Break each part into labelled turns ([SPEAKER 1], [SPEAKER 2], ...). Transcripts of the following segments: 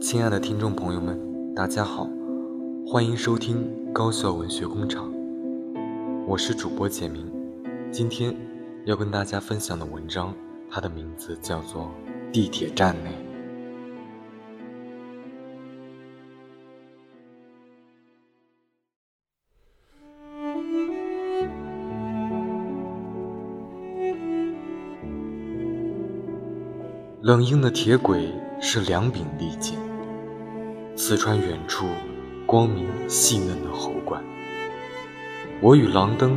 [SPEAKER 1] 亲爱的听众朋友们，大家好，欢迎收听高校文学工厂，我是主播简明。今天要跟大家分享的文章，它的名字叫做《地铁站内》。冷硬的铁轨是两柄利剑。刺穿远处光明细嫩的喉管，我与狼灯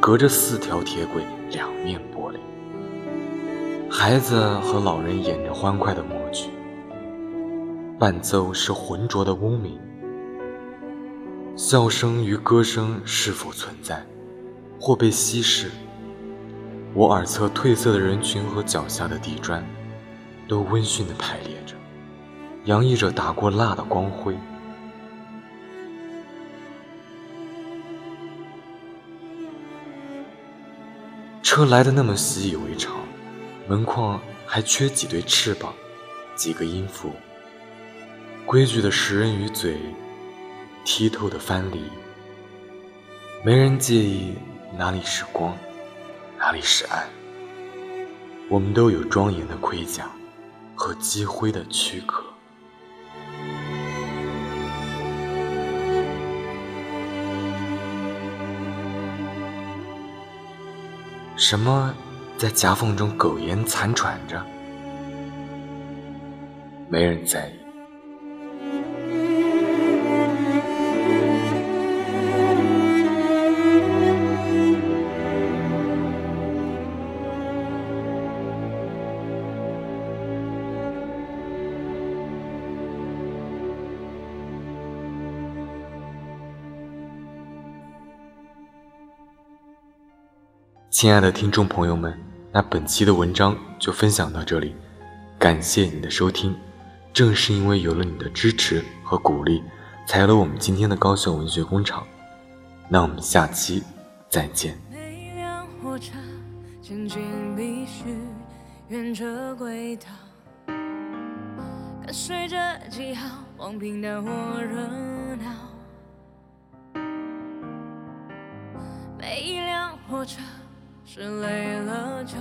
[SPEAKER 1] 隔着四条铁轨两面玻璃。孩子和老人演着欢快的默剧，伴奏是浑浊的嗡鸣。笑声与歌声是否存在，或被稀释？我耳侧褪色的人群和脚下的地砖，都温驯地排列着。洋溢着打过蜡的光辉。车来的那么习以为常，门框还缺几对翅膀，几个音符。规矩的食人鱼嘴，剔透的藩篱。没人介意哪里是光，哪里是暗。我们都有庄严的盔甲和积灰的躯壳。什么在夹缝中苟延残喘着？没人在意。亲爱的听众朋友们，那本期的文章就分享到这里，感谢你的收听。正是因为有了你的支持和鼓励，才有了我们今天的高校文学工厂。那我们下期再见。
[SPEAKER 2] 每一辆火车前进必须沿着轨道，跟随着记号往平淡或热闹。每一辆火车。是累了就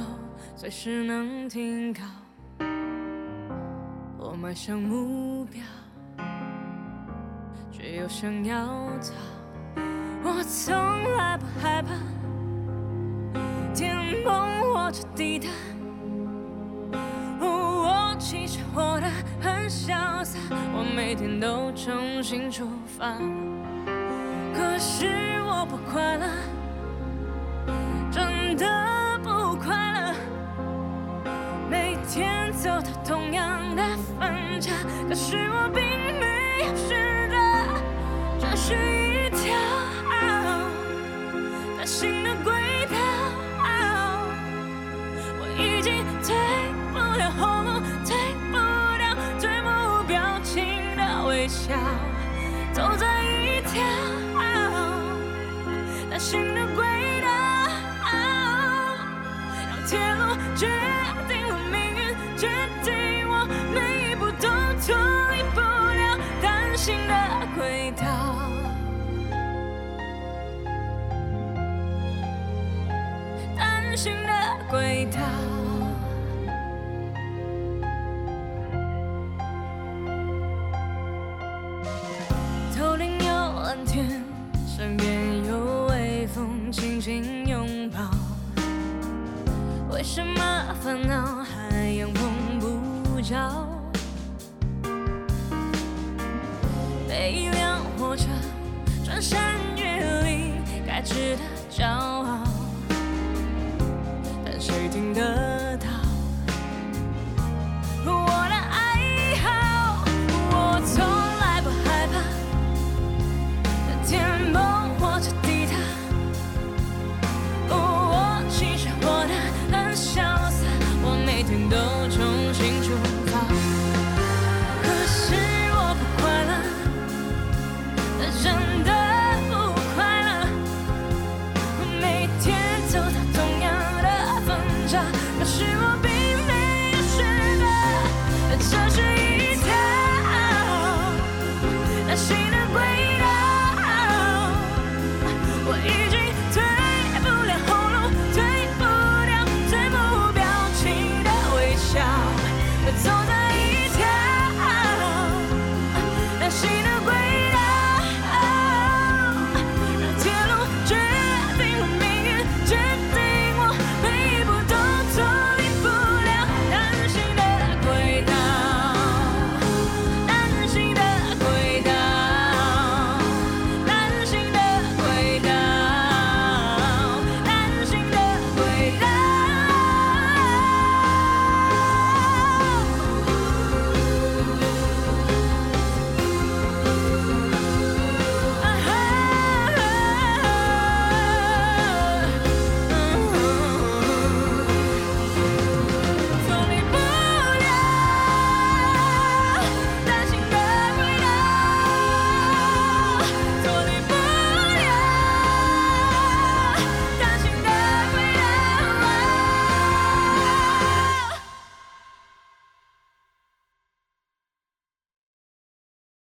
[SPEAKER 2] 随时能停靠，我迈向目标，却又想要逃。我从来不害怕天崩或者地塌，我其实活得很潇洒，我每天都重新出发，可是我不快乐。是我并没有试着，这是一条单行的轨道，我已经退不了后路，退不掉最无表情的微笑，走在一条单行的轨道，让。铁路决定了命行的轨道。头顶有蓝天，身边有微风轻轻拥抱。为什么烦恼还阳碰不着？重新出发，可是我不快乐。